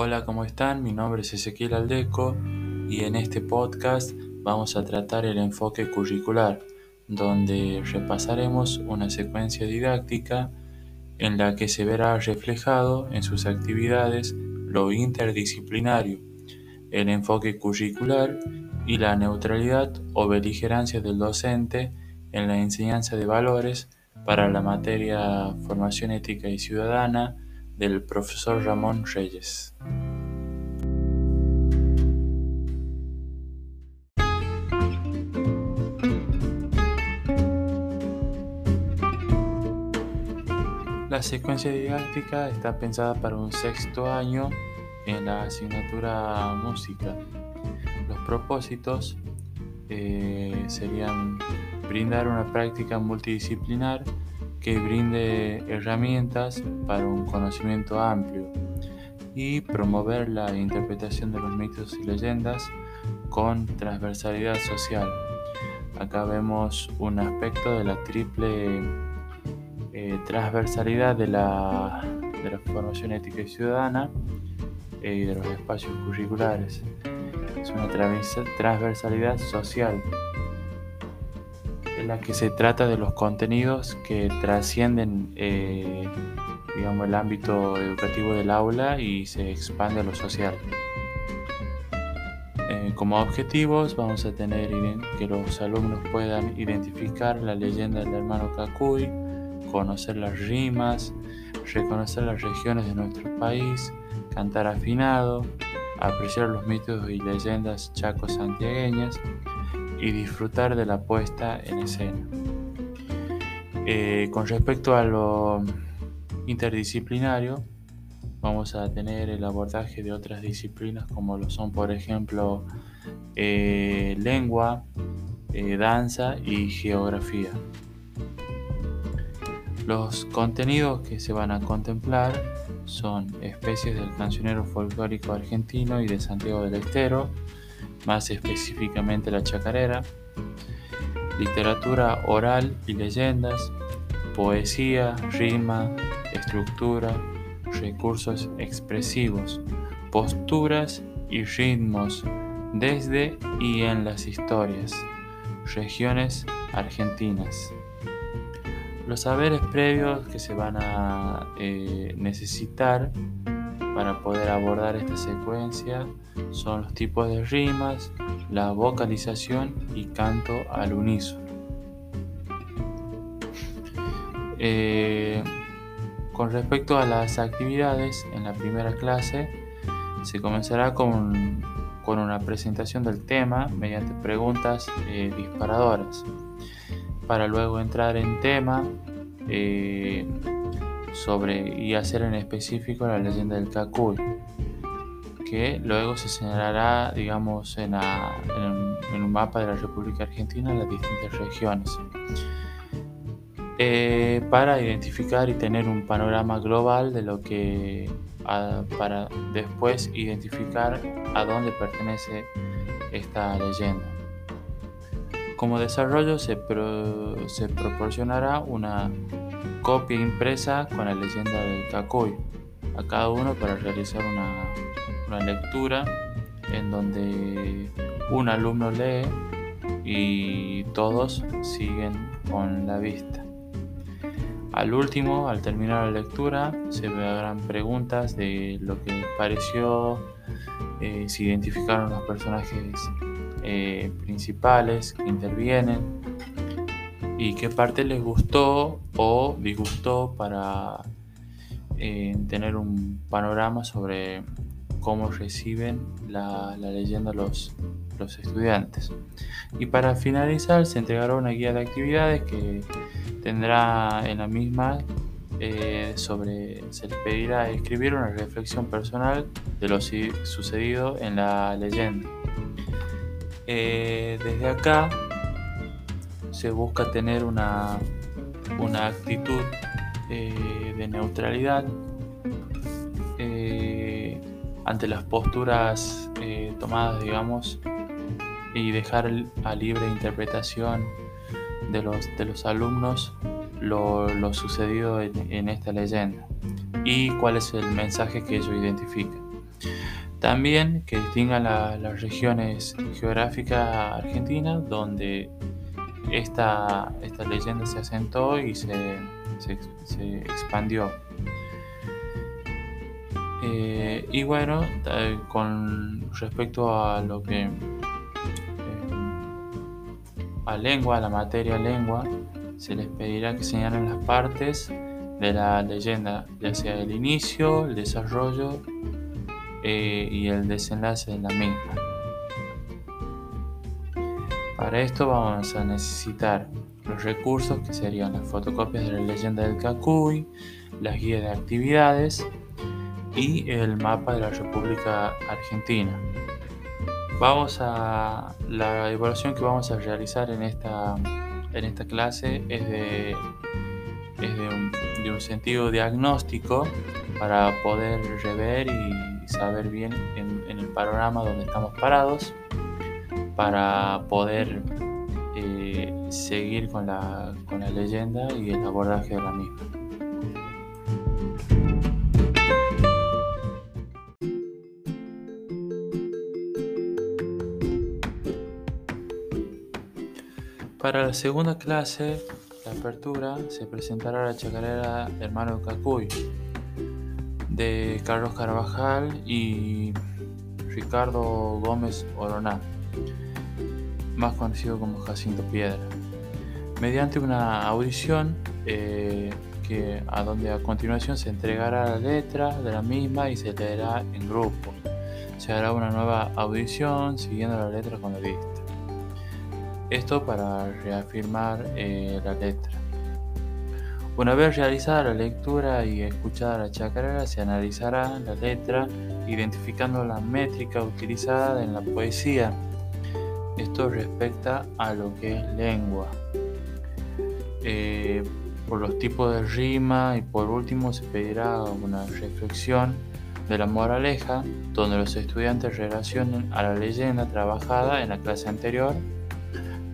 Hola, ¿cómo están? Mi nombre es Ezequiel Aldeco y en este podcast vamos a tratar el enfoque curricular, donde repasaremos una secuencia didáctica en la que se verá reflejado en sus actividades lo interdisciplinario, el enfoque curricular y la neutralidad o beligerancia del docente en la enseñanza de valores para la materia Formación Ética y Ciudadana del profesor Ramón Reyes. La secuencia didáctica está pensada para un sexto año en la asignatura música. Los propósitos eh, serían brindar una práctica multidisciplinar que brinde herramientas para un conocimiento amplio y promover la interpretación de los mitos y leyendas con transversalidad social. Acá vemos un aspecto de la triple eh, transversalidad de la, de la formación ética y ciudadana eh, y de los espacios curriculares. Es una transversalidad social en la que se trata de los contenidos que trascienden eh, digamos, el ámbito educativo del aula y se expande a lo social. Eh, como objetivos vamos a tener que los alumnos puedan identificar la leyenda del hermano Cacuy, conocer las rimas, reconocer las regiones de nuestro país, cantar afinado, apreciar los mitos y leyendas chacos santiagueñas, y disfrutar de la puesta en escena. Eh, con respecto a lo interdisciplinario, vamos a tener el abordaje de otras disciplinas como lo son, por ejemplo, eh, lengua, eh, danza y geografía. Los contenidos que se van a contemplar son especies del cancionero folclórico argentino y de Santiago del Estero, más específicamente la chacarera, literatura oral y leyendas, poesía, rima, estructura, recursos expresivos, posturas y ritmos desde y en las historias, regiones argentinas. Los saberes previos que se van a eh, necesitar para poder abordar esta secuencia son los tipos de rimas, la vocalización y canto al unísono. Eh, con respecto a las actividades, en la primera clase se comenzará con, una presentación del tema mediante preguntas eh, disparadoras, para luego entrar en tema eh, sobre y hacer en específico la leyenda del Cacuy, que luego se señalará, digamos, en, un mapa de la República Argentina en las distintas regiones. Eh, para identificar y tener un panorama global de lo que para después identificar a dónde pertenece esta leyenda. Como desarrollo se, se proporcionará una copia impresa con la leyenda del Cacoy a cada uno para realizar una, lectura en donde un alumno lee y todos siguen con la vista. Al último, al terminar la lectura, se harán preguntas de lo que les pareció, eh, se identificaron los personajes eh, principales que intervienen, y qué parte les gustó o disgustó para eh, tener un panorama sobre cómo reciben la, leyenda los, los estudiantes. Y para finalizar se entregará una guía de actividades que tendrá en la misma eh, sobre, se les pedirá escribir una reflexión personal de lo sucedido en la leyenda. Eh, desde acá se busca tener una, una actitud eh, de neutralidad eh, ante las posturas eh, tomadas, digamos, y dejar a libre interpretación de los, de los alumnos lo, sucedido en, esta leyenda y cuál es el mensaje que ellos identifican. También que distingan las regiones geográficas argentinas donde esta, esta leyenda se asentó y se, se, expandió. Eh, y bueno, con respecto a lo que eh, a lengua, a la materia lengua, se les pedirá que señalen las partes de la leyenda, ya sea el inicio, el desarrollo eh, y el desenlace de la misma. Para esto vamos a necesitar los recursos que serían las fotocopias de la leyenda del Cacuy, las guías de actividades y el mapa de la República Argentina. Vamos a la evaluación que vamos a realizar en esta, en esta clase es de, de, un, sentido diagnóstico para poder rever y saber bien en, en el panorama donde estamos parados para poder eh, seguir con la, con la leyenda y el abordaje de la misma. Para la segunda clase, la apertura, se presentará la chacarera Hermano Cacuy de Carlos Carvajal y Ricardo Gómez Oroná más conocido como Jacinto Piedra, mediante una audición eh, que, a donde a continuación se entregará la letra de la misma y se leerá en grupo. Se hará una nueva audición siguiendo la letra con la vista. Esto para reafirmar eh, la letra. Una vez realizada la lectura y escuchada la chacarera, se analizará la letra identificando la métrica utilizada en la poesía esto respecta a lo que es lengua. Eh, por los tipos de rima y por último se pedirá una reflexión de la moraleja donde los estudiantes relacionen a la leyenda trabajada en la clase anterior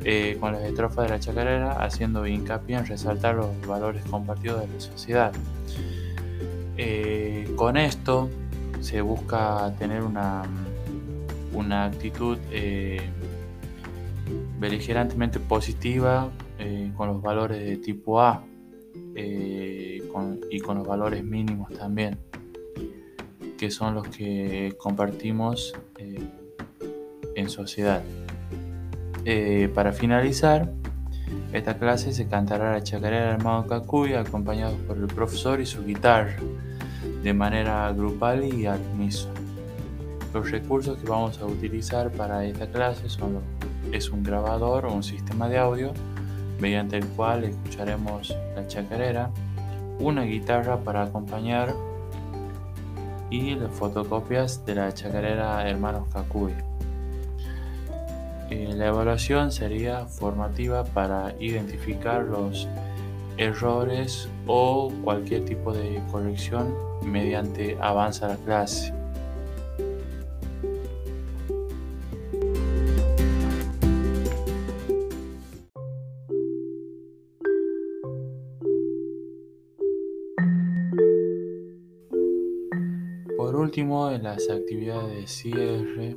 eh, con las estrofas de la chacarera haciendo hincapié en resaltar los valores compartidos de la sociedad. Eh, con esto se busca tener una, una actitud beligerantemente positiva eh, con los valores de tipo A eh, y con los valores mínimos también, que son los que compartimos eh, en sociedad. para finalizar, esta clase se cantará la chacarera del Armado Cacuy acompañado por el profesor y su guitarra de manera grupal y al unísono. Los recursos que vamos a utilizar para esta clase son los es un grabador o un sistema de audio mediante el cual escucharemos la chacarera, una guitarra para acompañar y las fotocopias de la chacarera Hermanos Cacuy. Eh, la evaluación sería formativa para identificar los errores o cualquier tipo de corrección mediante avanza la clase. Último, en las actividades de cierre,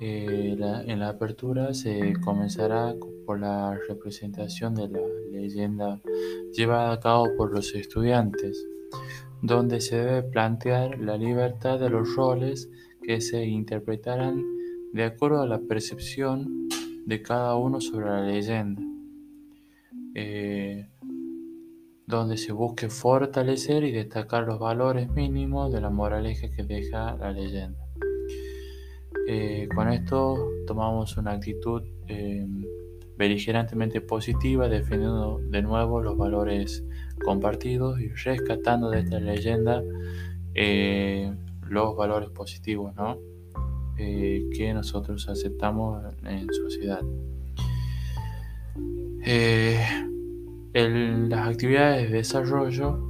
eh, en la apertura se comenzará por la representación de la leyenda llevada a cabo por los estudiantes, donde se debe plantear la libertad de los roles que se interpretarán de acuerdo a la percepción de cada uno sobre la leyenda. Eh, donde se busque fortalecer y destacar los valores mínimos de la moraleja que deja la leyenda. Eh, con esto tomamos una actitud eh, beligerantemente positiva, defendiendo de nuevo los valores compartidos y rescatando de esta leyenda eh, los valores positivos que nosotros aceptamos en sociedad. En las actividades de desarrollo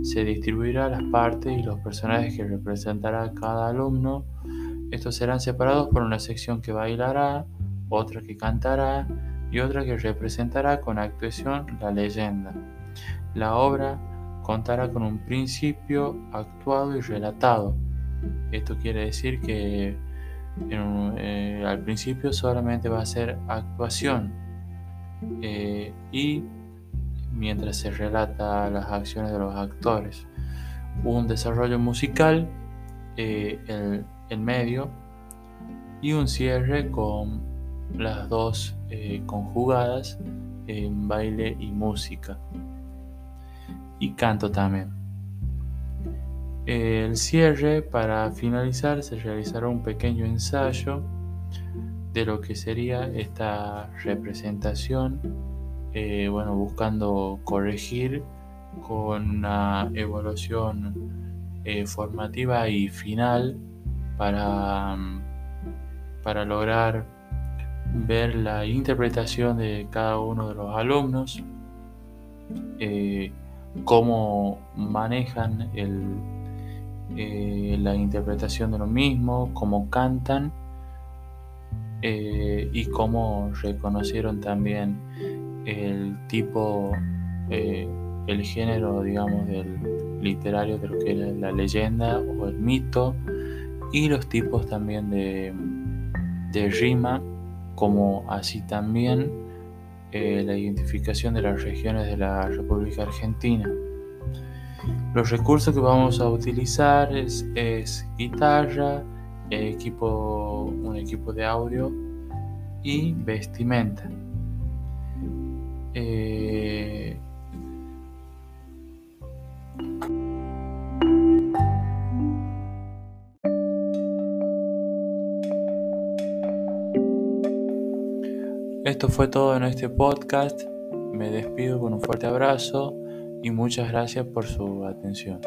se distribuirá las partes y los personajes que representará cada alumno. Estos serán separados por una sección que bailará, otra que cantará y otra que representará con actuación la leyenda. La obra contará con un principio actuado y relatado, Esto quiere decir que eh, al principio solamente va a ser actuación eh, y mientras se relata las acciones de los actores. Un desarrollo musical, el, el, medio y un cierre con las dos conjugadas en baile y música y canto también. El cierre, para finalizar, se realizará un pequeño ensayo de lo que sería esta representación, eh, bueno, buscando corregir con una evaluación eh, formativa y final para, para lograr ver la interpretación de cada uno de los alumnos, eh, cómo manejan eh, la interpretación de lo mismo, cómo cantan y cómo reconocieron también el tipo, el género, digamos, del literario de lo que era la leyenda o el mito y los tipos también de, de rima como así también eh, la identificación de las regiones de la República Argentina. Los recursos que vamos a utilizar es, guitarra, equipo, un equipo de audio y vestimenta. Eh, Esto fue todo en este podcast. Me despido con un fuerte abrazo y muchas gracias por su atención.